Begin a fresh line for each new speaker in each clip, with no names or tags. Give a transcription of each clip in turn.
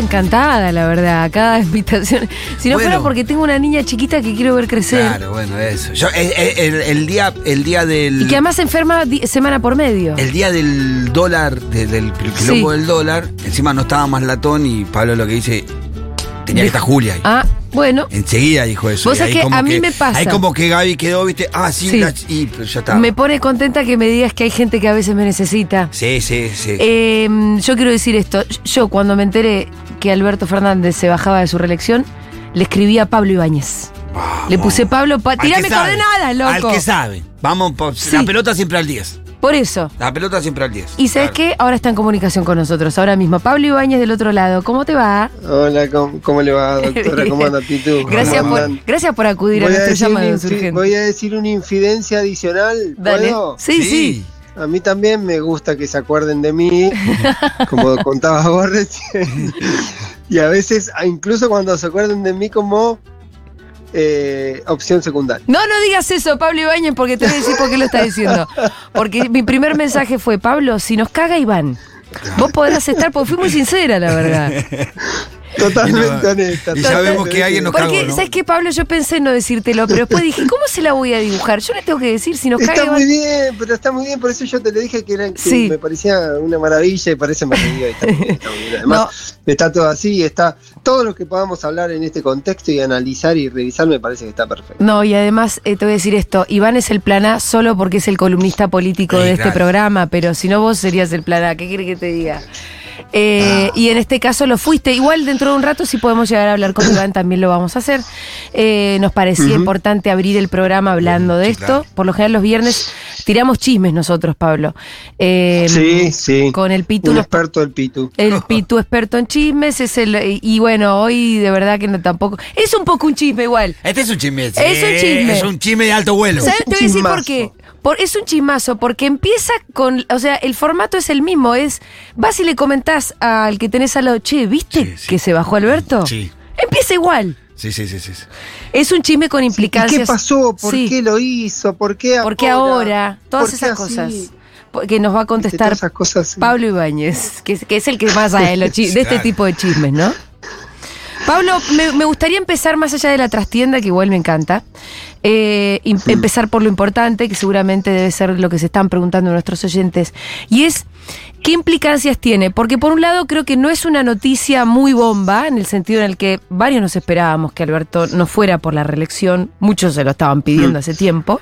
encantada, la verdad, a cada invitación. Si no
Bueno.
fuera porque tengo una niña chiquita que quiero ver crecer.
Claro, bueno, eso. Yo, eh, eh, el, el día, el día del.
Y que además se enferma semana por medio.
El día del dólar, de- del quilombo
Sí.
del dólar, encima no estaba más latón y Pablo lo que dice, tenía que estar Julia ahí.
Ah, bueno.
Enseguida dijo eso.
Vos sabés que a mí me pasa.
Ahí como que Gaby quedó, viste, ah, sí,
Sí.
la- y pero ya está.
Me pone contenta que me digas que hay gente que a veces me necesita.
Sí, sí, sí.
Eh, yo quiero decir esto. Yo cuando me enteré que Alberto Fernández se bajaba de su reelección, le escribí a Pablo Ibáñez. Le puse Pablo, pa- tirame coordenadas, loco.
Al que sabe. Vamos, por-
Sí.
la pelota siempre al 10.
Por eso.
La pelota siempre al 10.
Y sabes
Claro.
qué? Ahora está en comunicación con nosotros. Ahora mismo. Pablo Ibáñez del otro lado. ¿Cómo te va?
Hola, ¿cómo, cómo le va, doctora? ¿Cómo anda, Pitu?
Gracias
¿Cómo
por,
andan?
gracias por acudir a
Voy a,
nuestro
decir una
llamado
infi-
urgente.
voy a decir una infidencia adicional.
Dale.
¿Puedo?
Sí, sí.
A mí también me gusta que se acuerden de mí, como contabas vos recién. Y a veces, ah, incluso cuando se acuerden de mí como eh, opción secundaria.
No, no digas eso, Pablo Ibáñez, porque te voy a decir por qué lo estás diciendo. Porque mi primer mensaje fue, Pablo, si nos caga Iván, vos podrás estar, porque fui muy sincera, la verdad.
Totalmente
Y no-
honesta.
y
totalmente
sabemos que alguien nos.
Porque,
¿no?
¿sabes qué, Pablo? Yo pensé en no decírtelo, pero después dije, ¿cómo se la voy a dibujar? Yo le tengo que decir, si nos caga
Está muy bien, pero está muy bien, por eso yo te lo dije que, era, que
Sí.
me parecía una maravilla y parece y está muy bien, está muy bien. Además, está todo así, está todo lo que podamos hablar en este contexto y analizar y revisar me parece que está perfecto.
No, y además eh, te voy a decir esto, Iván es el plan A solo porque es el columnista político
Sí,
de este
claro.
programa, pero si no vos serías el plan A, ¿qué quiere que te diga? Eh, Y en este caso lo fuiste. Igual dentro de un rato si podemos llegar a hablar con Iván también lo vamos a hacer. Eh, nos parecía importante abrir el programa hablando de
Sí,
esto.
claro.
Por lo general los viernes tiramos chismes nosotros, Pablo. Eh,
sí, sí.
Con el Pitu
Un experto del Pitu.
el Pitu experto en chismes es el y, bueno, hoy de verdad que no tampoco. Es un poco un chisme igual.
Este es un chisme. sí,
Es un chisme.
Es un chisme de alto vuelo.
¿Sabes? Te voy a decir por qué. Por, es un chismazo, porque empieza con. O sea, el formato es el mismo. Es. Vas y le comentás al que tenés al lado, che, ¿viste
Sí, sí.
que se bajó Alberto?
Sí.
Empieza igual.
Sí, sí, sí, sí.
Es un chisme con
¿Y
implicancias.
qué pasó? ¿Por
Sí.
qué lo hizo? ¿Por qué ahora?
¿Por qué ahora? Todas
¿Por qué
esas
así?
cosas. Que nos va a contestar
todas esas cosas.
Pablo Ibáñez, que, es- que es el que más sabe de, este tipo de chismes, ¿no? Pablo, me, me gustaría empezar más allá de la trastienda, que igual me encanta. Eh, Empezar por lo importante, que seguramente debe ser lo que se están preguntando nuestros oyentes. Y es, ¿qué implicancias tiene? Porque por un lado creo que no es una noticia muy bomba, en el sentido en el que varios nos esperábamos que Alberto no fuera por la reelección. Muchos se lo estaban pidiendo hace tiempo.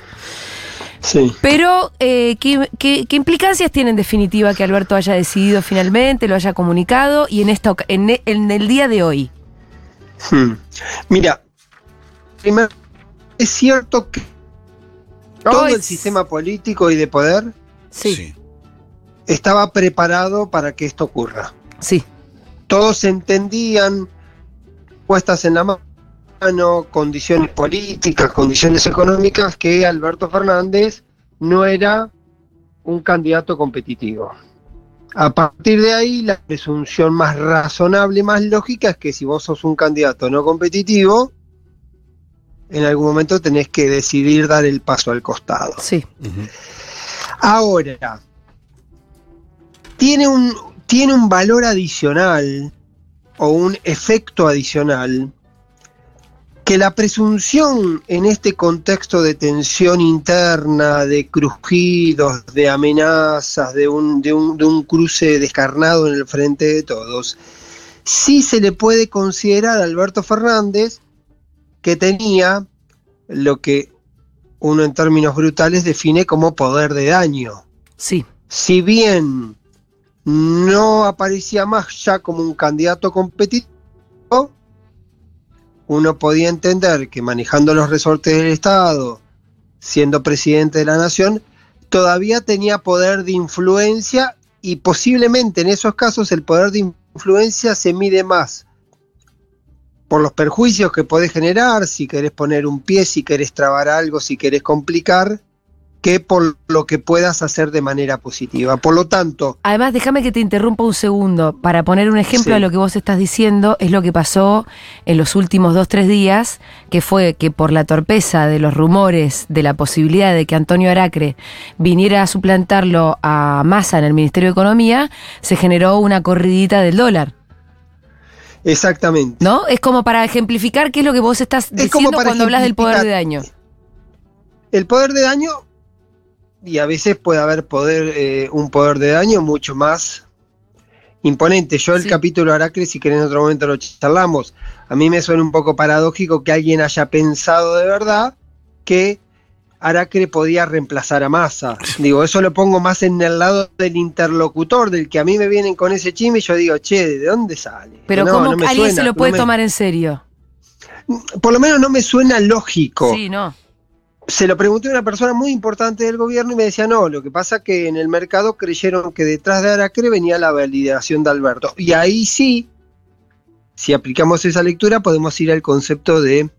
Sí.
Pero, eh, ¿qué, qué, qué implicancias tiene en definitiva que Alberto haya decidido finalmente, lo haya comunicado y en, esta, en, e- en el día de hoy?
Hmm. Mira, primero, es cierto que todo
Ay,
el sistema político y de poder
Sí, sí.
estaba preparado para que esto ocurra. Todos entendían, puestas en la mano, condiciones políticas, condiciones económicas, que Alberto Fernández no era un candidato competitivo. A partir de ahí, la presunción más razonable, más lógica, es que si vos sos un candidato no competitivo, en algún momento tenés que decidir dar el paso al costado.
sí.
Ahora, tiene un, tiene un valor adicional o un efecto adicional que la presunción en este contexto de tensión interna, de crujidos, de amenazas, de un, de un, de un cruce descarnado en el frente de todos, sí se le puede considerar a Alberto Fernández que tenía lo que uno en términos brutales define como poder de daño.
Sí,
Si bien no aparecía más ya como un candidato competitivo, uno podía entender que manejando los resortes del Estado, siendo presidente de la nación, todavía tenía poder de influencia y posiblemente en esos casos el poder de influencia se mide más por los perjuicios que podés generar, si querés poner un pie, si querés trabar algo, si querés complicar, que por lo que puedas hacer de manera positiva. Por lo tanto,
Además, déjame que te interrumpa un segundo. Para poner un ejemplo
Sí.
a lo que vos estás diciendo, es lo que pasó en los últimos dos, tres días, que fue que por la torpeza de los rumores de la posibilidad de que Antonio Aracre viniera a suplantarlo a Massa en el Ministerio de Economía, se generó una corridita del dólar.
Exactamente.
¿No? Es como para ejemplificar qué es lo que vos estás
Es como
diciendo
para
cuando hablas del poder de daño.
El poder de daño, y a veces puede haber poder, eh, un poder de daño mucho más imponente. Yo el
Sí.
capítulo Aracre, si querés en otro momento lo charlamos, a mí me suena un poco paradójico que alguien haya pensado de verdad que Aracre podía reemplazar a Massa. Digo, eso lo pongo más en el lado del interlocutor, del que a mí me vienen con ese chisme y yo digo, che, ¿de dónde sale?
Pero
No,
¿cómo
no
alguien se lo
no
puede
me-
tomar en serio?
Por lo menos no me suena lógico.
Sí, no.
se lo pregunté a una persona muy importante del gobierno y me decía, no, lo que pasa que en el mercado creyeron que detrás de Aracre venía la validación de Alberto. Y ahí sí, si aplicamos esa lectura, podemos ir al concepto de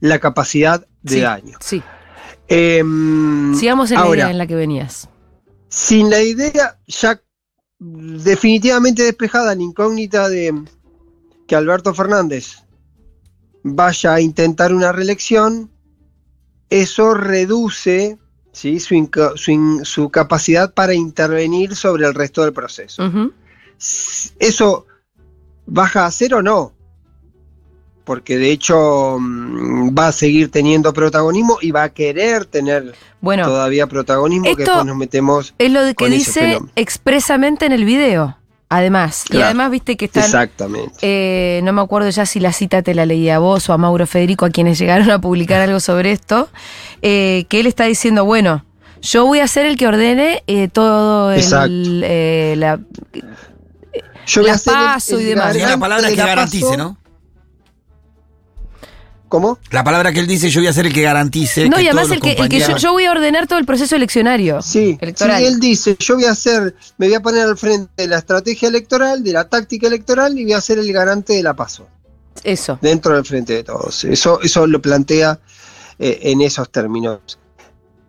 la capacidad de
Sí,
daño.
Sí.
Em,
Sigamos en la idea en la que venías.
sin la idea ya definitivamente despejada la incógnita de que Alberto Fernández vaya a intentar una reelección, eso reduce ¿sí? su, capacidad para intervenir sobre el resto del proceso. ¿Eso baja a cero o no? Porque de hecho mm, va a seguir teniendo protagonismo y va a querer tener
Bueno,
todavía protagonismo, que después nos metemos
es lo de que dice expresamente en el video. Además. Y además, viste que están.
Exactamente.
Eh, no me acuerdo ya si la cita te la leí a vos o a Mauro Federico, a quienes llegaron a publicar algo sobre esto, eh, que él está diciendo, bueno, yo voy a ser el que ordene eh, todo el,
Exacto.
eh, la-
Yo voy
la
a hacer el-
paso y
el
demás.
Y la palabra que
la
garantice,
paso.
¿no?
¿Cómo?
La palabra que él dice, yo voy a ser el que garantice.
no,
que
y además
todos
el que, el que yo, voy a ordenar todo el proceso eleccionario.
Sí,
Electoral.
sí, él dice, yo voy a hacer, me voy a poner al frente de la estrategia electoral, de la táctica electoral y voy a ser el garante de la paso,
Eso.
dentro del frente de todos. Eso, eso lo plantea eh, en esos términos.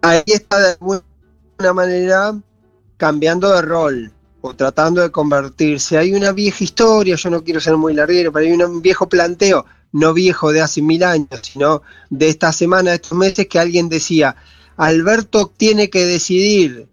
Ahí está de alguna manera cambiando de rol tratando de convertirse. Hay una vieja historia, yo no quiero ser muy larguero, pero hay un viejo planteo, no viejo de hace mil años, sino de esta semana, de estos meses, que alguien decía, Alberto tiene que decidir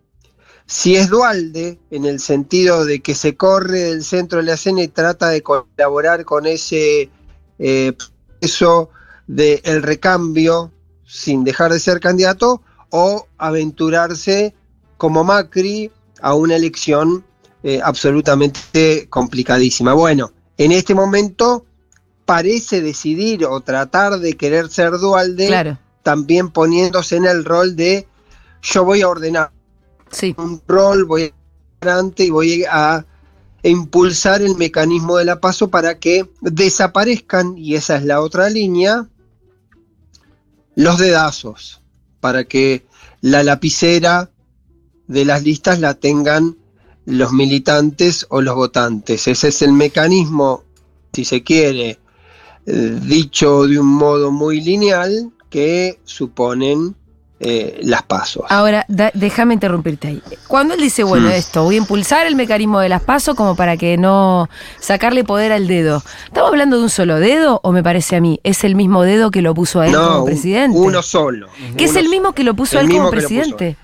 si es Dualde, en el sentido de que se corre del centro de la escena y trata de colaborar con ese eh, proceso del recambio sin dejar de ser candidato, o aventurarse como Macri a una elección eh, absolutamente complicadísima. Bueno, en este momento parece decidir o tratar de querer ser Dualde,
Claro.
también poniéndose en el rol de yo voy a ordenar
Sí.
un rol, voy a adelante y voy a impulsar el mecanismo de la paso para que desaparezcan, y esa es la otra línea, los dedazos, para que la lapicera de las listas la tengan los militantes o los votantes. Ese es el mecanismo, si se quiere, eh, dicho de un modo muy lineal, que suponen eh, las pasos.
Ahora, da- déjame interrumpirte ahí. Cuando él dice, bueno,
Mm.
esto, voy a impulsar el mecanismo de las pasos como para que no sacarle poder al dedo. ¿Estamos hablando de un solo dedo o me parece a mí? ¿Es el mismo dedo que lo puso a él como
un-
presidente?
uno solo.
que es el mismo que lo puso a él como
mismo que lo puso
presidente.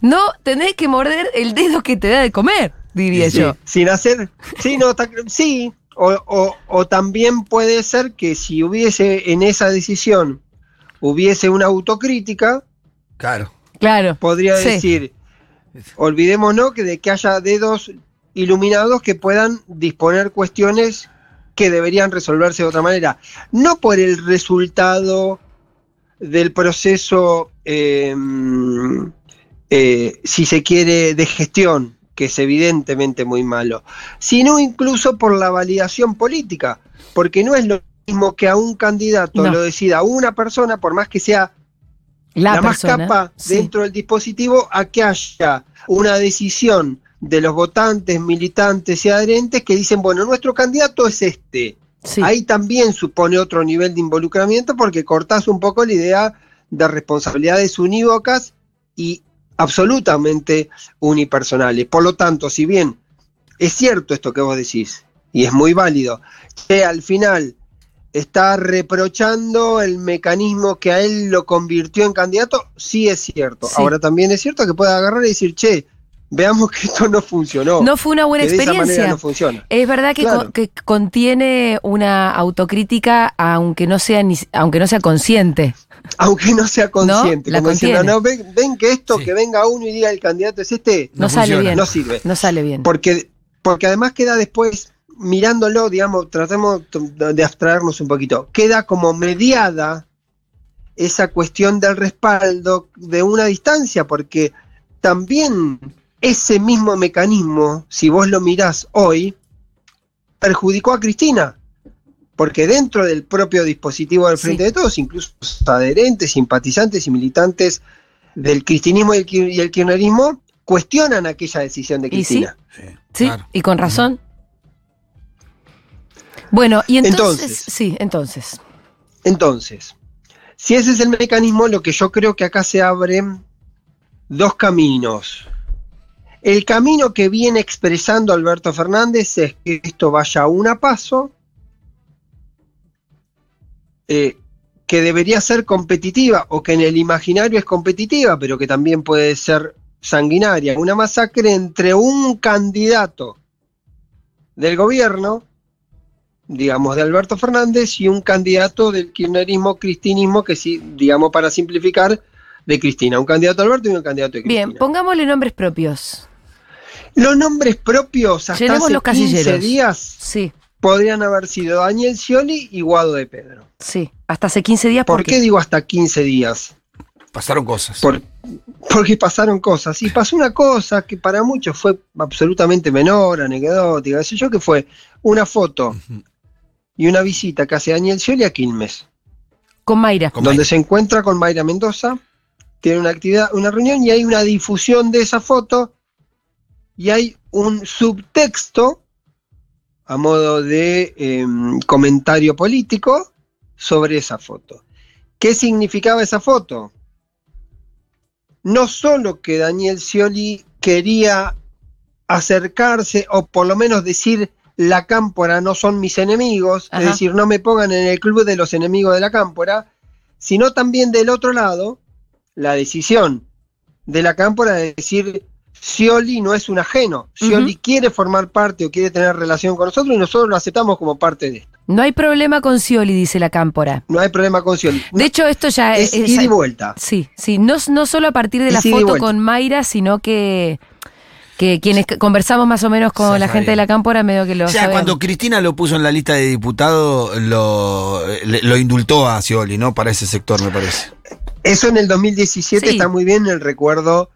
No tenés que morder el dedo que te da de comer, diría
Sí,
yo.
Sin hacer. Sí, no, ta- sí. O, o- o también puede ser que si hubiese en esa decisión hubiese una autocrítica,
Claro.
Claro.
podría
Sí.
decir, olvidémonos que de que haya dedos iluminados que puedan disponer cuestiones que deberían resolverse de otra manera. No por el resultado del proceso, eh, eh, si se quiere, de gestión, que es evidentemente muy malo, sino incluso por la validación política, porque no es lo mismo que a un candidato
No.
lo decida una persona, por más que sea
La,
la, más
persona.
capa
Sí.
dentro del dispositivo a que haya una decisión de los votantes, militantes y adherentes que dicen, bueno, nuestro candidato es este.
Sí.
Ahí también supone otro nivel de involucramiento porque cortás un poco la idea de responsabilidades unívocas y absolutamente unipersonales. Por lo tanto, si bien es cierto esto que vos decís, y es muy válido, que al final está reprochando el mecanismo que a él lo convirtió en candidato, sí es cierto.
Sí.
Ahora también es cierto que puede agarrar y decir, che, veamos que esto no funcionó.
No fue una buena
que de esa manera
experiencia.
no funciona.
Es verdad que,
Claro.
co- que contiene una autocrítica, aunque no sea ni, aunque no sea consciente.
Aunque no sea consciente.
La
como diciendo, no, ven, ven que esto,
Sí.
que venga uno y diga el candidato es este,
No,
No
sale bien.
no sirve.
No sale bien.
Porque, porque además queda después, mirándolo, digamos, tratemos de abstraernos un poquito, queda como mediada esa cuestión del respaldo de una distancia, porque también ese mismo mecanismo, si vos lo mirás hoy, perjudicó a Cristina. Porque dentro del propio dispositivo del Frente
Sí.
de Todos, incluso los adherentes, simpatizantes y militantes del cristinismo y el, kir- y el kirchnerismo cuestionan aquella decisión de
¿Y sí?
Cristina.
Sí,
Sí,
claro.
y con razón. Bueno, y entonces,
Entonces.
sí, entonces.
Entonces, si ese es el mecanismo, lo que yo creo que acá se abren dos caminos. El camino que viene expresando Alberto Fernández es que esto vaya a una paso, eh, que debería ser competitiva o que en el imaginario es competitiva, pero que también puede ser sanguinaria. Una masacre entre un candidato del gobierno, digamos, de Alberto Fernández y un candidato del kirchnerismo, cristinismo, que sí, digamos, para simplificar, de Cristina. Un candidato de Alberto y un candidato de Cristina.
Bien, pongámosle nombres propios.
Los nombres propios hasta
Llenemos
hace
los
15
casilleros.
días
Sí,
podrían haber sido Daniel Scioli y Guado de Pedro.
sí. Hasta hace 15 días.
¿Por
¿por
qué digo hasta 15 días?
Pasaron cosas.
Por- porque pasaron cosas. Y pasó una cosa que para muchos fue absolutamente menor, anecdótica, qué sé yo, que fue una foto y una visita que hace Daniel Scioli a Quilmes,
Con Mayra.
Con
donde
Mayra.
se encuentra con Mayra Mendoza, tiene una actividad, una reunión y hay una difusión de esa foto y hay un subtexto a modo de em, comentario político sobre esa foto. ¿Qué significaba esa foto? No solo que Daniel Scioli quería acercarse o por lo menos decir la cámpora no son mis enemigos,
Ajá.
es decir, no me pongan en el club de los enemigos de la cámpora, sino también del otro lado, la decisión de la cámpora de decir Scioli no es un ajeno, Scioli quiere formar parte o quiere tener relación con nosotros y nosotros lo aceptamos como parte de esto.
No hay problema con Scioli, dice la cámpora.
No hay problema con Scioli.
De hecho, esto ya
es
es.
ida y vuelta.
Sí, sí, no, no solo a partir de
Es
la foto con Mayra, sino que, que quienes conversamos más o menos con la gente de la cámpora, medio que lo
O sea,
sabemos.
cuando Cristina lo puso en la lista de diputados, lo, lo indultó a Scioli, ¿no? Para ese sector, me parece.
Eso en el 2017
Sí.
está muy bien el recuerdo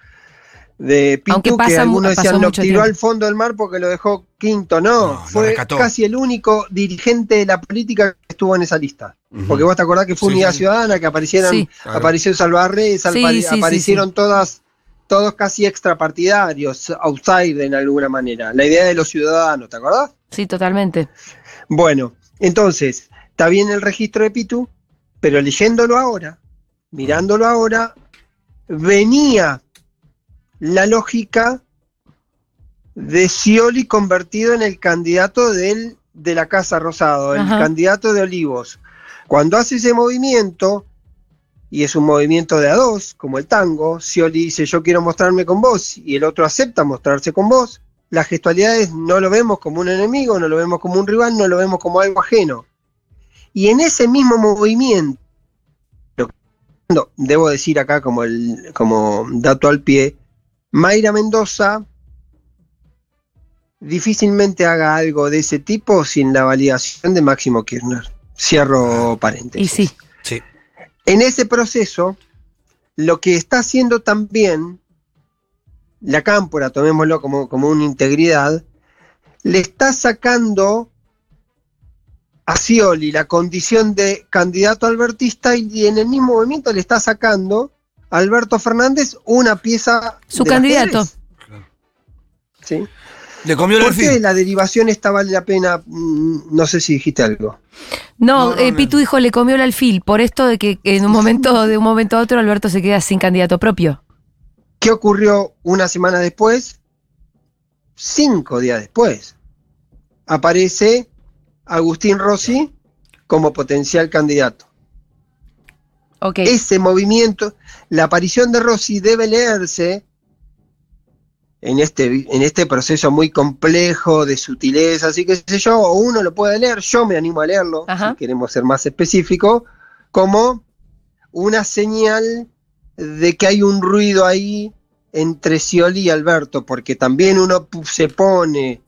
de Pitu,
Aunque
que
pasa mu-
algunos
pasó
decían lo tiró
tiempo".
al fondo del mar porque lo dejó quinto. No, fue casi el único dirigente de la política que estuvo en esa lista. Porque vos te acordás que fue
Sí,
Unidad
sí.
Ciudadana, que aparecieron,
Sí.
Claro.
apareció Salvarrey,
Sí, sí, sí,
aparecieron todas, todos casi extrapartidarios, outside en alguna manera. La idea de los ciudadanos, ¿te acordás?
Sí, totalmente.
Bueno, entonces, está bien el registro de Pitu, pero leyéndolo ahora, mirándolo ahora, venía la lógica de Scioli convertido en el candidato del, de la Casa Rosado, el
Ajá.
candidato de Olivos. Cuando hace ese movimiento, y es un movimiento de a dos, como el tango, Scioli dice yo quiero mostrarme con vos, y el otro acepta mostrarse con vos, las gestualidades no lo vemos como un enemigo, no lo vemos como un rival, no lo vemos como algo ajeno. Y en ese mismo movimiento, lo que- no, debo decir acá como, el, como dato al pie, Mayra Mendoza difícilmente haga algo de ese tipo sin la validación de Máximo Kirchner. Cierro paréntesis.
Y sí,
Sí.
En ese proceso, lo que está haciendo también la cámpora, tomémoslo como, como una integridad, le está sacando a Scioli la condición de candidato albertista y en el mismo movimiento le está sacando Alberto Fernández una pieza
Su candidato.
¿Sí?
Le comió el
¿Por qué
alfil.
la derivación esta vale la pena? Mm, No sé si dijiste algo.
No,
No, no,
eh,
no.
Pitu dijo le comió el alfil, por esto de que en un momento, de un momento a otro, Alberto se queda sin candidato propio.
¿Qué ocurrió una semana después? Cinco días después. Aparece Agustín Rossi como potencial candidato. Ese movimiento, la aparición de Rossi debe leerse en este, en este proceso muy complejo de sutileza, así que sé yo, o uno lo puede leer, yo me animo a leerlo,
Ajá.
si queremos ser más específico, como una señal de que hay un ruido ahí entre Scioli y Alberto, porque también uno se pone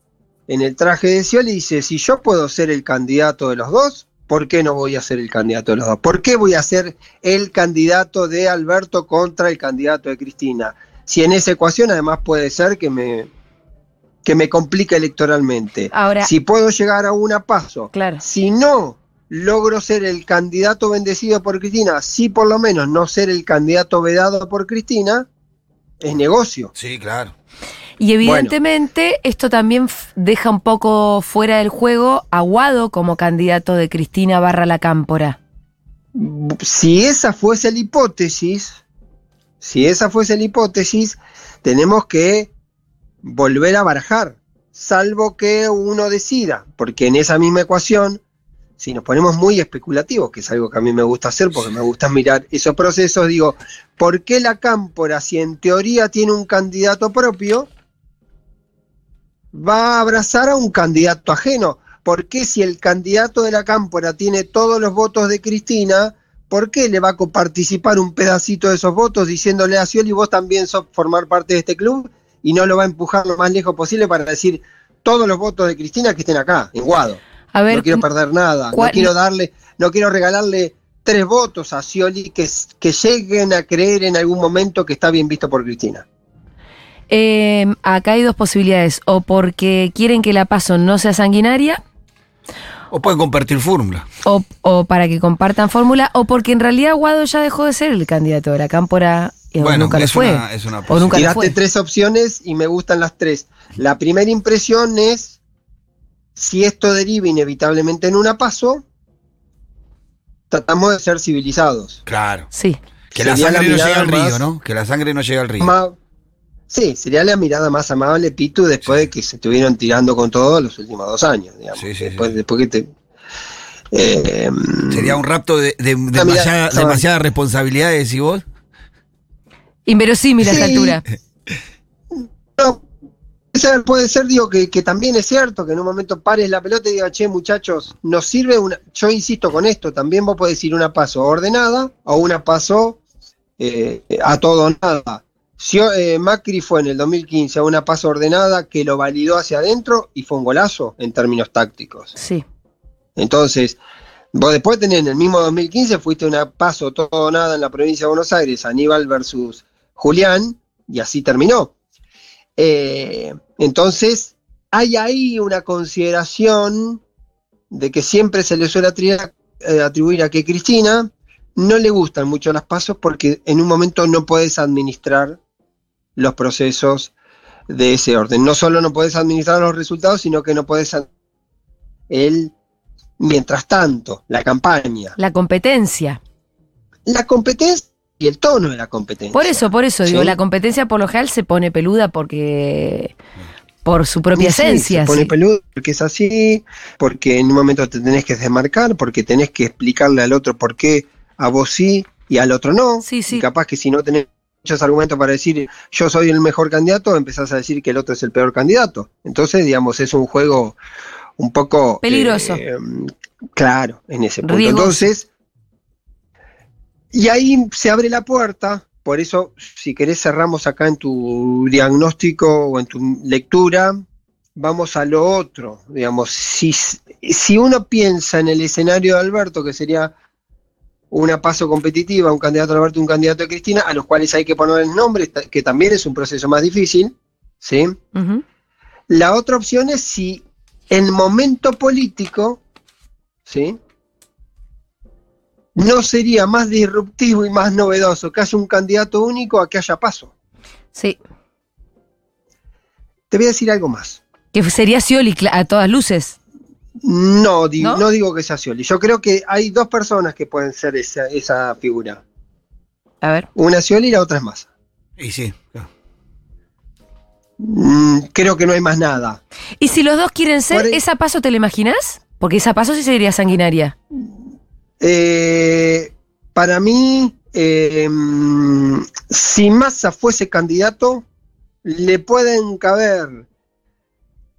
en el traje de Scioli y dice, si yo puedo ser el candidato de los dos, ¿por qué no voy a ser el candidato de los dos? ¿Por qué voy a ser el candidato de Alberto contra el candidato de Cristina? Si en esa ecuación además puede ser que me, que me complique electoralmente.
Ahora,
Si puedo llegar a una paso,
claro.
si no logro ser el candidato bendecido por Cristina, si por lo menos no ser el candidato vedado por Cristina, es negocio.
Sí, claro.
Y evidentemente esto también deja un poco fuera del juego a Guado como candidato de Cristina barra la cámpora.
Si esa fuese la hipótesis, si esa fuese la hipótesis, tenemos que volver a barajar, salvo que uno decida, porque en esa misma ecuación, si nos ponemos muy especulativos, que es algo que a mí me gusta hacer, porque me gusta mirar esos procesos, digo, ¿por qué la cámpora, si en teoría tiene un candidato propio, va a abrazar a un candidato ajeno? ¿Por qué si el candidato de la cámpora tiene todos los votos de Cristina, ¿por qué le va a coparticipar un pedacito de esos votos diciéndole a Scioli, vos también sos formar parte de este club? Y no lo va a empujar lo más lejos posible para decir todos los votos de Cristina que estén acá, en Guado.
A ver,
no quiero perder nada,
¿cuál-
no quiero darle, no quiero regalarle tres votos a Scioli que, que lleguen a creer en algún momento que está bien visto por Cristina.
Eh, acá hay dos posibilidades. O porque quieren que la paso no sea sanguinaria,
O pueden compartir fórmula.
o, o para que compartan fórmula, o porque en realidad Guado ya dejó de ser el candidato de la cámpora eh, o
Bueno,
nunca lo
es
fue.
una- es una
o nunca
Tiraste
fue.
tres opciones y me gustan las tres. La primera impresión es si esto deriva inevitablemente en una paso, tratamos de ser civilizados.
Claro.
Sí.
Que la
Sería la
sangre no llega al río,
más-
¿no? Que la sangre no llega al río.
Sí, sería la mirada más amable, Pitu, después de que se estuvieron tirando con todo los últimos dos años, digamos.
Sí, sí,
después,
sí.
después que te. eh,
Sería un rapto de, de-
mirada-
demasiada, responsabilidad, decís vos.
Inverosímil a esa
Sí.
altura.
No, puede ser, puede ser, digo, que, que también es cierto que en un momento pares la pelota y digas, che, muchachos, nos sirve una. Yo insisto con esto, también vos podés ir una paso ordenada o una paso eh, a todo o nada. Eh, Macri fue en el 2015 a una paso ordenada que lo validó hacia adentro y fue un golazo en términos tácticos.
Sí.
Entonces, vos después tenés en el mismo 2015, fuiste una paso todo nada en la provincia de Buenos Aires, Aníbal versus Julián, y así terminó. Eh, entonces, hay ahí una consideración de que siempre se le suele eh, atribuir a que Cristina no le gustan mucho las pasos porque en un momento no puedes administrar los procesos de ese orden. No solo no puedes administrar los resultados, sino que no puedes ad- el mientras tanto, la campaña,
La competencia.
la competencia y el tono de la competencia.
Por eso, por eso, digo, la competencia por lo general se pone peluda porque. por su propia
sí,
esencia.
se pone
sí.
peludo porque es así, porque en un momento te tenés que desmarcar, porque tenés que explicarle al otro por qué a vos sí y al otro no.
Sí, sí.
Y capaz que si no tenés muchos argumentos para decir yo soy el mejor candidato, empezás a decir que el otro es el peor candidato. Entonces, digamos, es un juego un poco...
Peligroso.
eh, claro, en ese punto. Entonces, y ahí se abre la puerta, por eso, si querés, cerramos acá en tu diagnóstico o en tu lectura, vamos a lo otro. Digamos, si, si uno piensa en el escenario de Alberto, que sería una paso competitiva, un candidato de Alberto y un candidato de Cristina, a los cuales hay que poner el nombre, que también es un proceso más difícil, ¿sí? La otra opción es si en momento político, ¿sí? No sería más disruptivo y más novedoso que haya un candidato único a que haya paso.
Sí.
Te voy a decir algo más.
Que sería Scioli a todas luces.
No, di-
¿No?
¿No? digo que sea Scioli. Yo creo que hay dos personas que pueden ser esa, esa figura.
A ver.
Una es Scioli y la otra es Massa.
Y sí. claro.
Mm, creo que no hay más nada.
Y si los dos quieren ser,
Por
¿esa paso te la imaginas? Porque esa paso sí sería sanguinaria.
Eh, para mí, eh, mm, si Massa fuese candidato, le pueden caber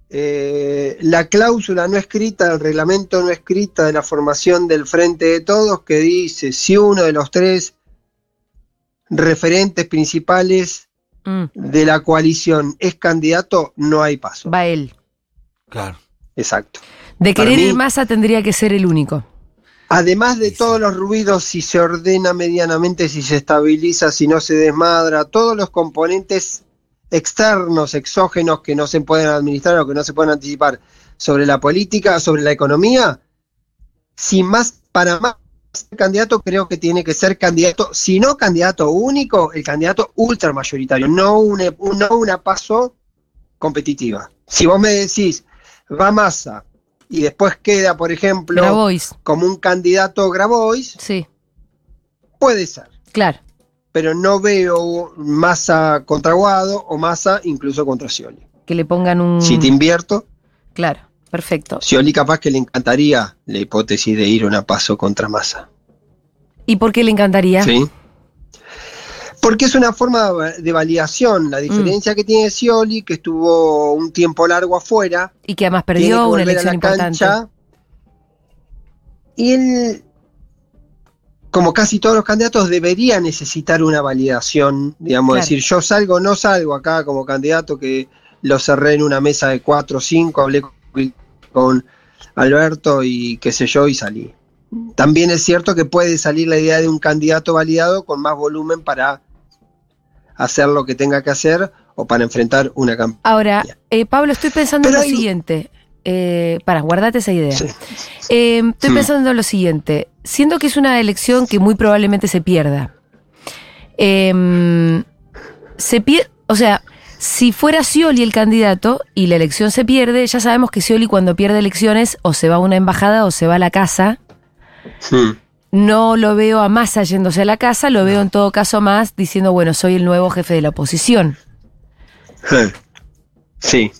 eh, la cláusula no escrita, el reglamento no escrita de la formación del Frente de Todos que dice si uno de los tres referentes principales
Mm,
de la coalición es candidato, no hay paso.
va él.
Claro.
Exacto.
De querer
mí-
ir masa tendría que ser el único.
Además de
Sí,
todos los ruidos, si se ordena medianamente, si se estabiliza, si no se desmadra, todos los componentes externos, exógenos que no se pueden administrar o que no se pueden anticipar sobre la política, sobre la economía, si más para más candidato creo que tiene que ser candidato, si no candidato único, el candidato ultramayoritario, no una, no una paso competitiva. Si vos me decís, va Massa y después queda, por ejemplo,
Grabois,
como un candidato Grabois,
sí,
puede ser.
claro.
Pero no veo masa contra Guado o masa incluso contra Scioli.
Que le pongan un.
Si te invierto,
Claro, perfecto.
Scioli capaz que le encantaría la hipótesis de ir a una paso contra masa.
¿Y por qué le encantaría?
¿Sí? Porque es una forma de validación.
Mm.
La diferencia que tiene Scioli, que estuvo un tiempo largo afuera,
Y que además
tiene que
perdió una elección
la
importante.
cancha. Y él, como casi todos los candidatos, debería necesitar una validación, digamos,
Claro.
decir, yo salgo, no salgo acá como candidato que lo cerré en una mesa de cuatro o cinco, hablé con- con Alberto y qué sé yo, y salí. También es cierto que puede salir la idea de un candidato validado con más volumen para hacer lo que tenga que hacer o para enfrentar una campaña.
Ahora, eh, Pablo, estoy pensando
Pero
en lo
hay-
siguiente. Eh, para, guardate esa idea.
Sí.
Eh, estoy
Hmm.
pensando en lo siguiente. Siendo que es una elección que muy probablemente se pierda. eh, se pierde. O sea, si fuera Scioli el candidato y la elección se pierde, ya sabemos que Scioli cuando pierde elecciones o se va a una embajada o se va a la casa.
Hmm.
No lo veo a Massa yéndose a la casa, lo veo en todo caso más diciendo, bueno, soy el nuevo jefe de la oposición.
Sí,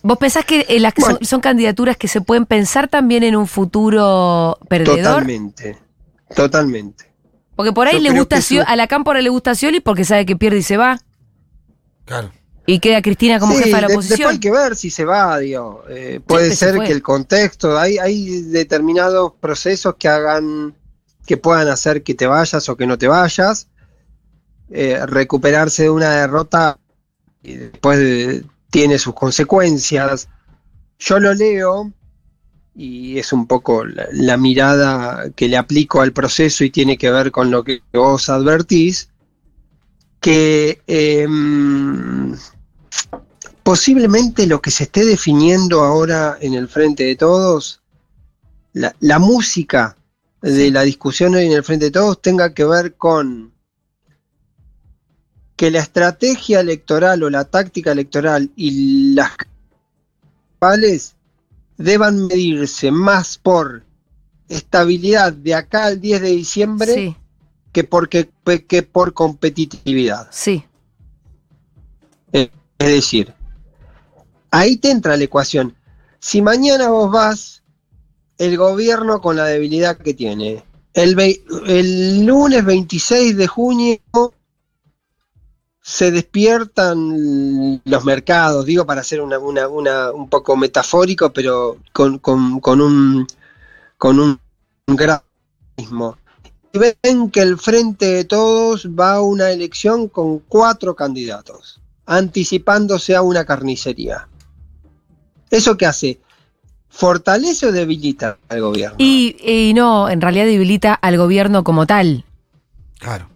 ¿Vos pensás que eh, las que son,
Bueno.
son candidaturas que se pueden pensar también en un futuro perdedor?
totalmente. Totalmente.
Porque por ahí
Yo
le gusta
eso-
a la Cámpora le gusta Scioli porque sabe que pierde y se va.
Claro.
Y queda Cristina como
Sí,
jefa de la
de-
oposición.
Después hay que ver si se va, digo. Eh, puede
Sí, se
ser que el contexto, hay, hay determinados procesos que hagan, que puedan hacer que te vayas o que no te vayas. Eh, recuperarse de una derrota y después de- tiene sus consecuencias. Yo lo leo y es un poco la, la mirada que le aplico al proceso y tiene que ver con lo que vos advertís, que em, posiblemente lo que se esté definiendo ahora en el frente de todos, la, la música de la discusión hoy en el frente de todos tenga que ver con que la estrategia electoral o la táctica electoral y las principales deban medirse más por estabilidad de acá al 10 de diciembre
Sí,
que, porque, que por competitividad.
sí.
Es decir, ahí te entra la ecuación. Si mañana vos vas, el gobierno con la debilidad que tiene, el, el lunes 26 de junio se despiertan los mercados, digo para hacer una, una- una- un poco metafórico, pero con, con- con un con un, gradualismo. Y ven que el frente de todos va a una elección con cuatro candidatos, anticipándose a una carnicería. ¿Eso qué hace? ¿Fortalece o debilita al gobierno?
Y, y no, en realidad debilita al gobierno como tal.
Claro.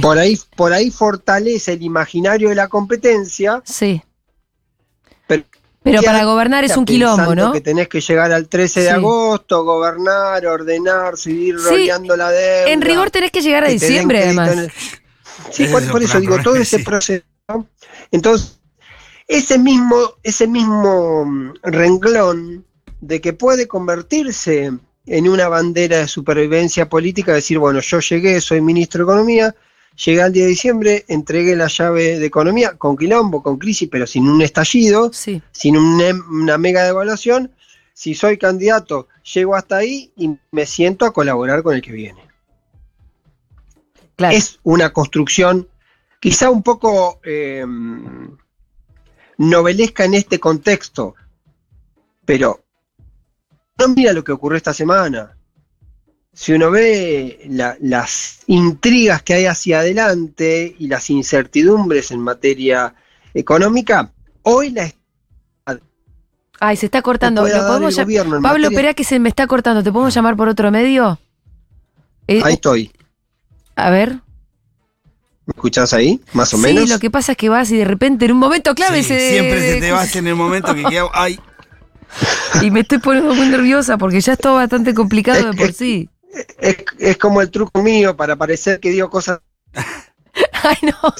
Por ahí, por ahí fortalece el imaginario de la competencia,
Sí.
pero,
para gobernar es un quilombo, ¿no?
que tenés que llegar al 13 de agosto, gobernar, ordenar, seguir
Sí,
rodeando la deuda.
En rigor tenés que llegar a
que
diciembre, además.
el- Sí,
Es
por,
eso,
por eso
plan,
digo, todo ese
sí.
proceso. ¿no? Entonces, ese mismo, ese mismo mm, renglón de que puede convertirse en una bandera de supervivencia política, decir, bueno, yo llegué, soy ministro de Economía, llegué al día de diciembre, entregué la llave de Economía con quilombo, con crisis, pero sin un estallido,
Sí.
sin una, una mega devaluación. Si soy candidato, llego hasta ahí y me siento a colaborar con el que viene
Claro.
es una construcción quizá un poco eh,
novelesca en este contexto. Pero no mira lo que ocurrió esta semana. Si uno ve la- las intrigas que hay hacia adelante y las incertidumbres en materia económica, hoy la
Ay, se está cortando.
pueda
¿Lo
dar
podemos
el
llam-
gobierno en
Pablo,
materia-
espera que se me está cortando. ¿Te podemos llamar por otro medio? Eh,
Ahí estoy.
a ver.
¿Me escuchás ahí? Más o
sí,
menos.
lo que pasa es que vas y de repente en un momento clave
Sí,
se.
siempre se te vas en el momento que queda. Ay,
Y me estoy poniendo muy nerviosa porque ya es todo bastante complicado de por sí.
Es, es como el truco mío para parecer que digo cosas.
Ay, no.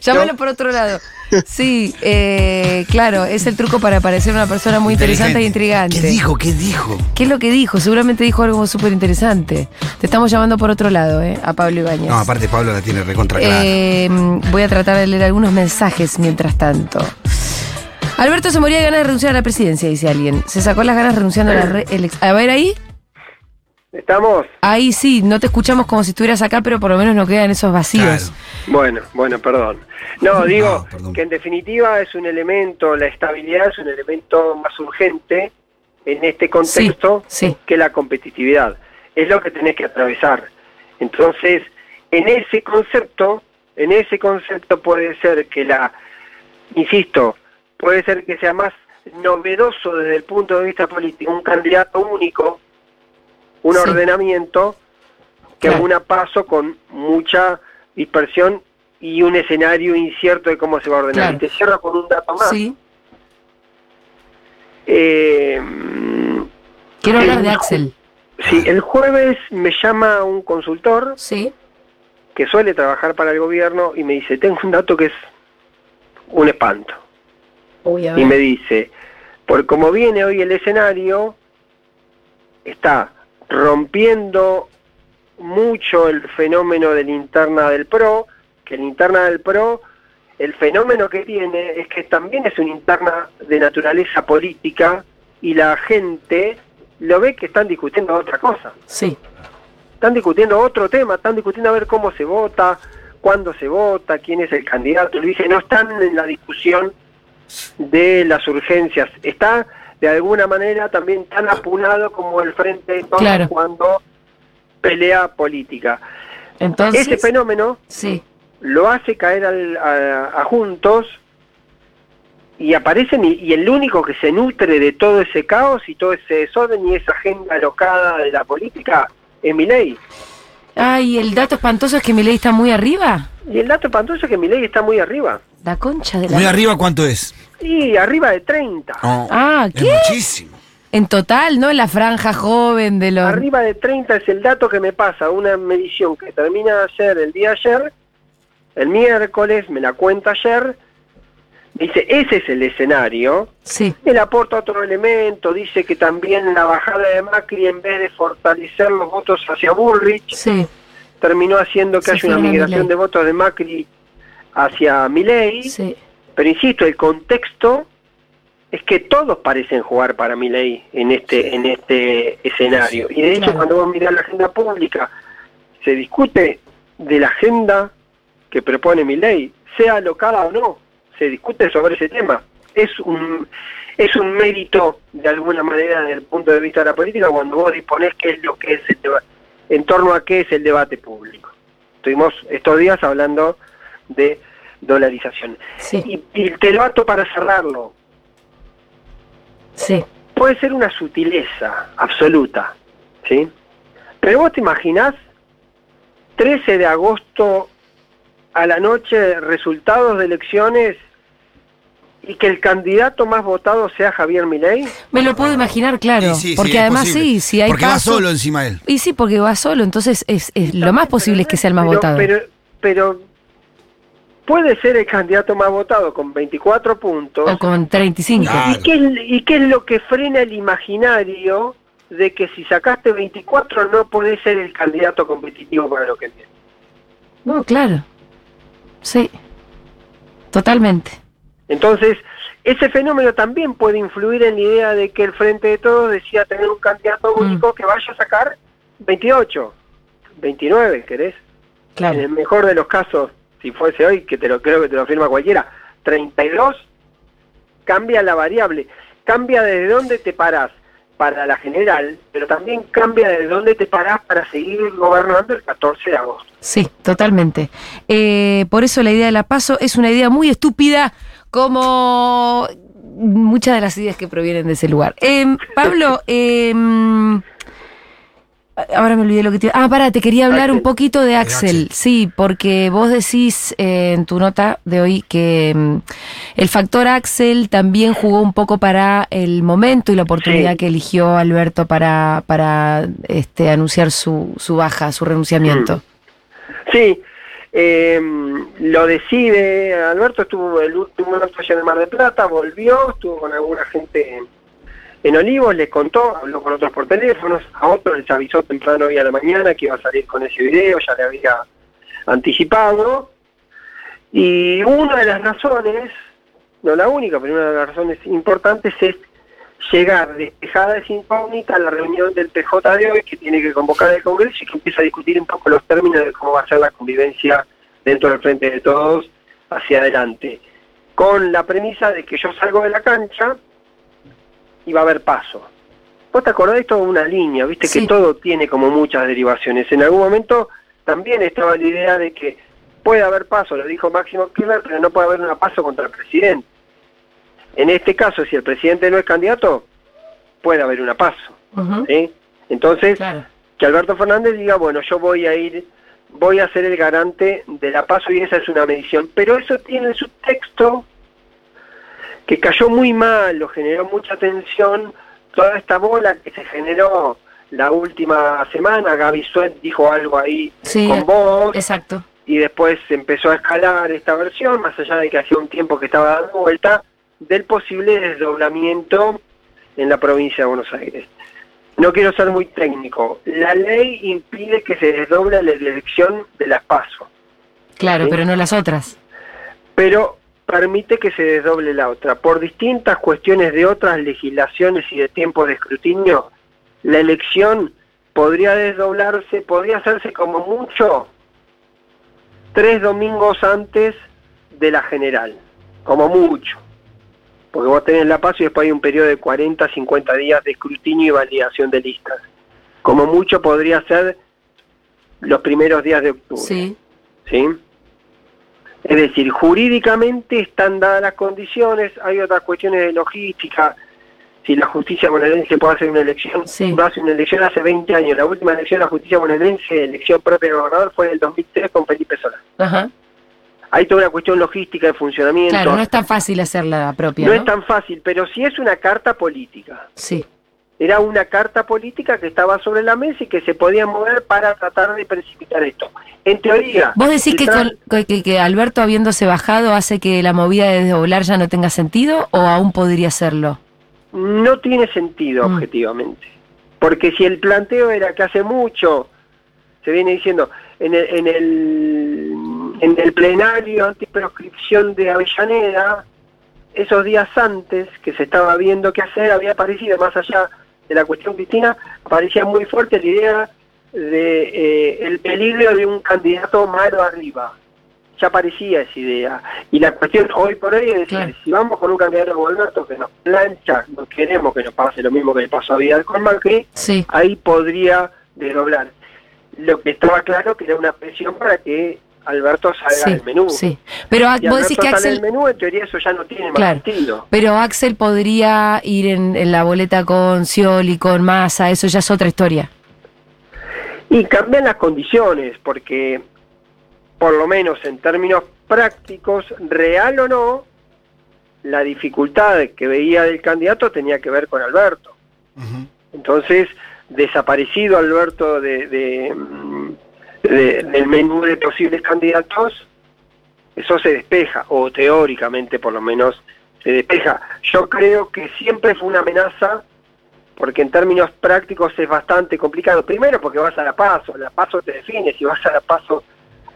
Llámalo por otro lado. Sí, eh, claro, es el truco para parecer una persona muy interesante e intrigante.
¿Qué dijo? ¿Qué dijo?
¿Qué es lo que dijo? Seguramente dijo algo súper interesante. Te estamos llamando por otro lado, ¿eh? A Pablo Ibáñez.
No, aparte Pablo la tiene recontra clara.
Eh, voy a tratar de leer algunos mensajes mientras tanto. Alberto se moría de ganas de renunciar a la presidencia, dice alguien. Se sacó las ganas renunciando a la reelección. A ver ahí.
¿Estamos?
Ahí sí, no te escuchamos como si estuvieras acá, pero por lo menos no quedan esos vacíos.
Claro.
Bueno, bueno, perdón. No, digo
No, perdón.
que en definitiva es un elemento, la estabilidad es un elemento más urgente en este contexto
Sí, sí.
que la competitividad. Es lo que tenés que atravesar. Entonces, en ese concepto, en ese concepto puede ser que la, insisto, puede ser que sea más novedoso desde el punto de vista político, un candidato único, un
Sí.
ordenamiento, que
Claro.
una paso con mucha dispersión y un escenario incierto de cómo se va a ordenar.
Claro.
Y te cierro con un dato más.
Sí.
Eh,
Quiero hablar de
el-
Axel.
Sí, el jueves me llama un consultor
Sí.
que suele trabajar para el gobierno y me dice, tengo un dato que es un espanto.
Uy, a
Y me dice, por como viene hoy el escenario, está rompiendo mucho el fenómeno de linterna del PRO, que linterna del PRO, el fenómeno que tiene es que también es una interna de naturaleza política y la gente lo ve que están discutiendo otra cosa.
Sí.
Están discutiendo otro tema, están discutiendo a ver cómo se vota, cuándo se vota, quién es el candidato. Le dije, no están en la discusión de las urgencias. Está de alguna manera también tan apunado como el frente de todos
Claro.
cuando pelea política.
Entonces.
Ese fenómeno
Sí.
lo hace caer al- a, a juntos y aparecen y, y el único que se nutre de todo ese caos y todo ese desorden y esa agenda alocada de la política es Milei.
Ay, el dato espantoso es que mi ley está muy arriba.
Y el dato espantoso es que Milei está muy arriba.
La concha de la.
Muy arriba, ¿cuánto es?
Y arriba de 30.
No,
Ah,
es
¿qué?
muchísimo.
En total, ¿no? En la franja joven de los.
Arriba de 30 es el dato que me pasa, una medición que termina ayer, el día ayer, el miércoles, me la cuenta ayer, dice, ese es el escenario,
Sí.
él aporta otro elemento, dice que también la bajada de Macri, en vez de fortalecer los votos hacia Bullrich,
Sí.
terminó haciendo que haya una migración de votos de Macri hacia Milei, pero insisto, el contexto es que todos parecen jugar para Milei en este en este escenario. Y de hecho,
Claro.
cuando vos mirás la agenda pública, se discute de la agenda que propone Milei, sea alocada o no, se discute sobre ese tema. Es un es un mérito de alguna manera desde el punto de vista de la política cuando vos disponés qué es lo que es el debate, en torno a qué es el debate público. Estuvimos estos días hablando de dolarización.
Sí.
Y, y te lo ato para cerrarlo.
Sí.
Puede ser una sutileza absoluta, ¿sí? Pero vos te imaginás 13 de agosto a la noche resultados de elecciones y que el candidato más votado sea Javier Milei.
Me lo puedo imaginar, claro.
Y sí, sí,
porque además sí, si hay
Porque va solo encima él.
Y sí, porque va solo, entonces es, es lo más posible es que sea el más
Pero-
votado.
Pero, pero puede ser el candidato más votado con 24 puntos.
o con 35.
Ah.
¿Y qué, es, ¿Y qué es lo que frena el imaginario de que si sacaste 24 no podés ser el candidato competitivo para lo que viene?
No, claro. Sí. Totalmente.
Entonces, ese fenómeno también puede influir en la idea de que el Frente de Todos decía tener un candidato
Mm.
único que vaya a sacar 28, 29, ¿querés? En
Claro.
el mejor de los casos, si fuese hoy, que te lo creo que te lo firma cualquiera, 32, cambia la variable, cambia desde dónde te parás para la general, pero también cambia desde dónde te parás para seguir gobernando el 14 de agosto.
Sí, totalmente. Eh, por eso la idea de la paso es una idea muy estúpida, como muchas de las ideas que provienen de ese lugar. Em, Pablo, em, ahora me olvidé lo que te Ah, pará, te quería hablar
Axel.
un poquito de Axel.
Axel.
Sí, porque vos decís eh, en tu nota de hoy que em, el factor Axel también jugó un poco para el momento y la oportunidad
Sí.
que eligió Alberto para, para este, anunciar su, su baja, su renunciamiento.
Sí, eh, lo decide, Alberto estuvo el último año en Mar del Plata, volvió, estuvo con alguna gente en, Olivos, les contó, habló con otros por teléfonos, a otros les avisó temprano hoy a la mañana que iba a salir con ese video, ya le había anticipado. Y una de las razones, no la única, pero una de las razones importantes es llegar despejada esa incógnita a la reunión del PJ de hoy que tiene que convocar el Congreso y que empieza a discutir un poco los términos de cómo va a ser la convivencia dentro del frente de todos hacia adelante. Con la premisa de que yo salgo de la cancha y va a haber paso. Vos te acordás esto una línea, viste
Sí.
que todo tiene como muchas derivaciones. En algún momento también estaba la idea de que puede haber paso, lo dijo Máximo Kirchner, pero no puede haber una paso contra el presidente. En este caso, si el presidente no es candidato, puede haber una paso. Entonces,
Claro.
que Alberto Fernández diga, bueno, yo voy a ir, voy a ser el garante de la paso y esa es una medición. Pero eso tiene su texto que cayó muy mal, lo generó mucha tensión, toda esta bola que se generó la última semana, Gaby Suet dijo algo ahí
Sí,
con vos,
Exacto.
y después empezó a escalar esta versión, más allá de que hacía un tiempo que estaba dando vuelta, del posible desdoblamiento en la provincia de Buenos Aires. No quiero ser muy técnico. La ley impide que se desdoble la elección de las PASO,
Claro,
Sí.
pero no las otras.
pero permite que se desdoble la otra. Por distintas cuestiones de otras legislaciones y de tiempos de escrutinio, la elección podría desdoblarse, podría hacerse como mucho tres domingos antes de la general, como mucho. Porque vos tenés la paso y después hay un periodo de 40, 50 días de escrutinio y validación de listas. Como mucho podría ser los primeros días de octubre.
Sí.
¿sí? Es decir, jurídicamente están dadas las condiciones, hay otras cuestiones de logística, si la justicia bonaerense puede hacer una elección,
Sí.
hacer una elección hace 20 años, la última elección de la justicia bonaerense, elección propia de gobernador, fue en el 2003 con Felipe Solá.
Ajá.
Hay toda una cuestión logística de funcionamiento,
Claro, no es tan fácil hacerla propia.
no
¿no?
es tan fácil, pero sí es una carta política.
Sí.
Era una carta política que estaba sobre la mesa y que se podía mover para tratar de precipitar esto. En teoría...
¿Vos decís que, con- que, que Alberto habiéndose bajado hace que la movida de desdoblar ya no tenga sentido o aún podría serlo?
no tiene sentido
Mm.
objetivamente. Porque si el planteo era que hace mucho, se viene diciendo, en el, en el, en el plenario antiproscripción de Avellaneda, esos días antes que se estaba viendo qué hacer, había aparecido, más allá de la cuestión Cristina, aparecía muy fuerte la idea de eh, el peligro de un candidato malo arriba. Ya aparecía esa idea. Y la cuestión hoy por hoy es decir,
Claro.
si vamos con un candidato Alberto que nos plancha, no queremos que nos pase lo mismo que le pasó a Vidal con Macri,
Sí.
ahí podría desdoblar. Lo que estaba claro que era una presión para que Alberto salga
Sí,
del menú.
sí. Pero ah,
Si
vos decís que
sale
Axel,
del menú, en teoría eso ya no tiene más sentido.
pero Axel podría ir en, en la boleta con Scioli, con Massa, eso ya es otra historia.
Y cambian las condiciones, porque por lo menos en términos prácticos, real o no, la dificultad que veía del candidato tenía que ver con Alberto. Entonces, desaparecido Alberto de, de, de- del menú de posibles candidatos, eso se despeja, o teóricamente por lo menos se despeja. Yo creo que siempre fue una amenaza, porque en términos prácticos es bastante complicado. Primero porque vas a la paso, la paso te define, si vas a la paso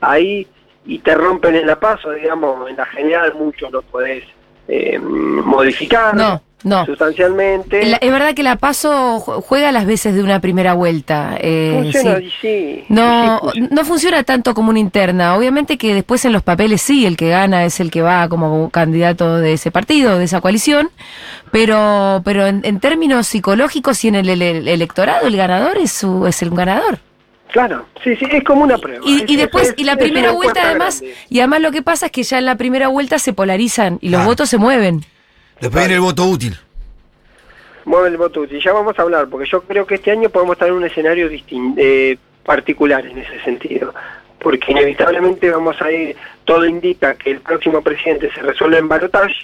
ahí y te rompen en la paso, digamos, en la general mucho lo podés eh, modificar.
No, No.
sustancialmente.
La- es verdad que la paso ju- juega las veces de una primera vuelta. eh,
Funciona,
sí.
y sí.
No,
sí,
no funciona tanto como una interna. Obviamente que después en los papeles sí, el que gana es el que va como candidato de ese partido, de esa coalición. Pero, pero en, en términos psicológicos y en el, ele- electorado, el ganador es, su, es el ganador.
Claro, sí, sí, es como una prueba.
Y,
Es-
y después,
es-
y la primera vuelta además,
grande.
y además lo que pasa es que ya en la primera vuelta se polarizan y los votos se mueven.
Después viene el voto útil.
Mueve el voto útil. Ya vamos a hablar, porque yo creo que este año podemos estar en un escenario eh, particular en ese sentido. Porque inevitablemente vamos a ir, todo indica que el próximo presidente se resuelve en balotaje.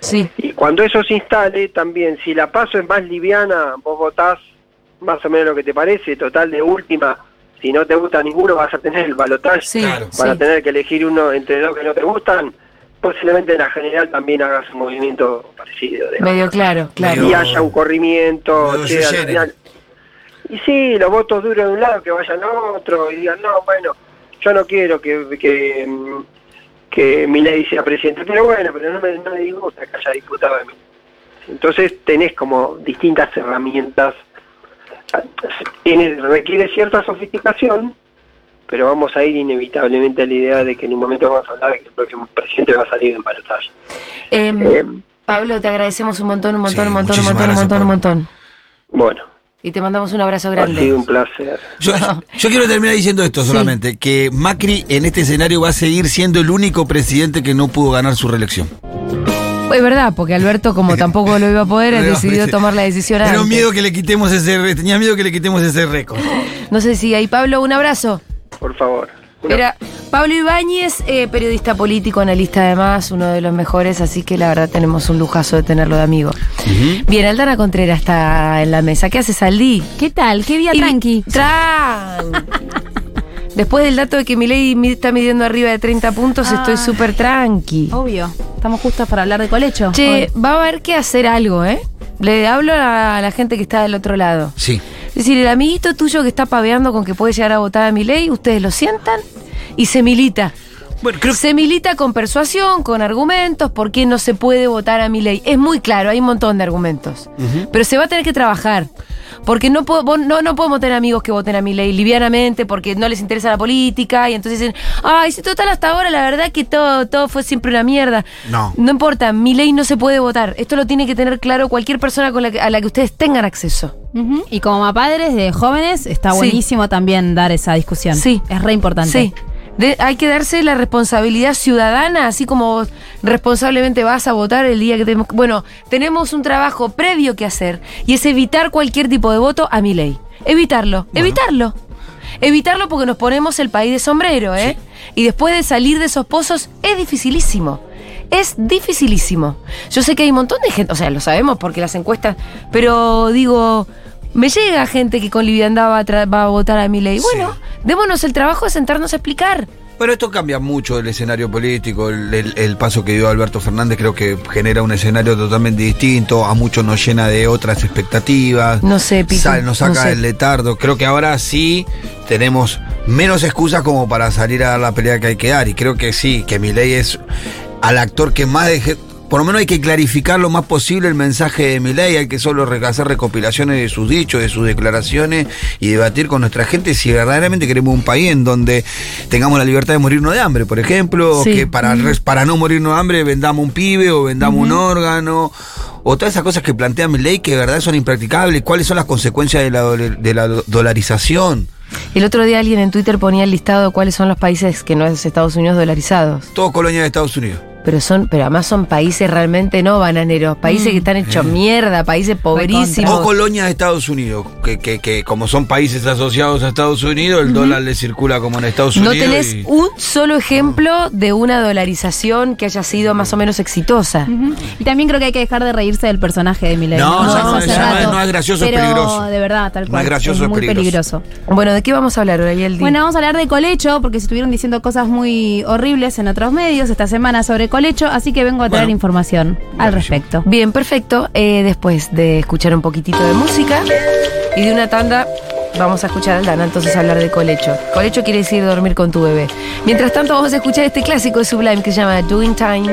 Sí.
Y cuando eso se instale, también, si la paso es más liviana, vos votás más o menos lo que te parece, total de última, si no te gusta ninguno vas a tener el balotaje
Sí,
Claro.
para
sí.
tener que elegir uno entre dos que no te gustan, posiblemente en la general también hagas un movimiento parecido. digamos.
Medio claro, claro.
y haya un corrimiento, al final- y sí, los votos duros de un lado que vayan a otro y digan, no, bueno, yo no quiero que, que, que Milei sea presidente, pero bueno, pero no me, no me disgusta que haya diputado de mí. Entonces tenés como distintas herramientas, Tiene, requiere cierta sofisticación, pero vamos a ir inevitablemente a la idea de que en un momento vamos a hablar de que el próximo presidente va a salir en balotaje.
Em,
Eh,
Pablo, te agradecemos un montón, un montón,
Sí,
un montón, un montón, un montón, un montón.
bueno,
Y te mandamos un abrazo
ha
grande.
sido un placer.
Yo, yo quiero terminar diciendo esto solamente, que Macri en este escenario va a seguir siendo el único presidente que no pudo ganar su reelección.
Es verdad, porque Alberto, como tampoco lo iba a poder,
No,
decidió tomar la decisión
Tengo
antes.
miedo que le quitemos ese tenía miedo que le quitemos ese récord.
No sé si ahí, Pablo, un abrazo.
Por favor. Una-
Era Pablo Ibáñez, eh, periodista político, analista además, uno de los mejores, así que la verdad tenemos un lujazo de tenerlo de amigo. Bien, Aldana Contreras está en la mesa. ¿Qué haces, Aldi?
¿Qué tal? ¿Qué día
Y-
tranqui?
Tranqui. Después del dato de que mi- está midiendo arriba de 30 puntos,
Ah.
estoy súper tranqui.
Obvio. Estamos justos para hablar de colecho.
Che,
Hoy.
va a haber que hacer algo, ¿eh? Le hablo a la gente que está del otro lado.
Sí.
Es decir, el amiguito tuyo que está paveando con que puede llegar a votar a Milei, ustedes lo sientan y se milita.
Bueno, creo que
Se milita con persuasión, con argumentos, por qué no se puede votar a Milei. Es muy claro, hay un montón de argumentos. Pero se va a tener que trabajar. Porque no, puedo- no, no podemos tener amigos que voten a Milei livianamente porque no les interesa la política y entonces dicen, ay, si total hasta ahora la verdad que todo, todo fue siempre una mierda.
No.
No importa, Milei no se puede votar. Esto lo tiene que tener claro cualquier persona con la que- a la que ustedes tengan acceso.
Y como padres de jóvenes, está
Sí.
buenísimo también dar esa discusión.
Sí.
Es re importante.
Sí. De- hay que darse la responsabilidad ciudadana, así como vos responsablemente vas a votar el día que tenemos. Bueno, tenemos un trabajo previo que hacer y es evitar cualquier tipo de voto a mi ley. Evitarlo, evitarlo. Evitarlo porque nos ponemos el país de sombrero, ¿eh? Y después de salir de esos pozos es dificilísimo. Es dificilísimo. Yo sé que hay un montón de gente, o sea, lo sabemos porque las encuestas, pero digo, me llega gente que con liviandad va a, tra- va a votar a mi ley. Bueno, démonos el trabajo de sentarnos a explicar.
Pero esto cambia mucho el escenario político, el, el- el paso que dio Alberto Fernández creo que genera un escenario totalmente distinto, a muchos nos llena de otras expectativas.
No sé,
Sale- nos saca
no sé.
el letardo. Creo que ahora sí tenemos menos excusas como para salir a dar la pelea que hay que dar. Y creo que sí, que Milei es al actor que más deje. Por lo menos hay que clarificar lo más posible el mensaje de Milei, hay que solo hacer recopilaciones de sus dichos, de sus declaraciones y debatir con nuestra gente si verdaderamente queremos un país en donde tengamos la libertad de morirnos de hambre, por ejemplo, o
Sí.
que para, para no morirnos de hambre vendamos un pibe o vendamos un órgano, o todas esas cosas que plantea Milei que de verdad son impracticables, cuáles son las consecuencias de la, de la do- dolarización.
El otro día alguien en Twitter ponía el listado de cuáles son los países que no es Estados Unidos dolarizados.
Todo colonia de Estados Unidos.
Pero son, pero además son países realmente no bananeros, países que están hechos mierda, países
O
pobrísimos.
colonias de Estados Unidos, que, que, que como son países asociados a Estados Unidos, el dólar le circula como en Estados
No
Unidos.
tenés
y-
un solo ejemplo de una dolarización que haya sido más o menos exitosa.
Y también creo que hay que dejar de reírse del personaje de Milei.
No,
no, no
rato.
es- no es gracioso, es
Pero
peligroso.
de verdad, tal
No
cual.
es gracioso, es
muy
peligroso.
peligroso.
Bueno, ¿de qué vamos a hablar ahora, Yeldi?
Bueno, vamos a hablar de colecho, porque se estuvieron diciendo cosas muy horribles en otros medios esta semana sobre colecho, así que vengo a traer
Bueno.
información al respecto.
Bien, perfecto. Eh, después de escuchar un poquitito de música y de una tanda, vamos a escuchar a Aldana entonces hablar de colecho. Colecho quiere decir dormir con tu bebé. Mientras tanto, vamos a escuchar este clásico de Sublime que se llama Doing Time.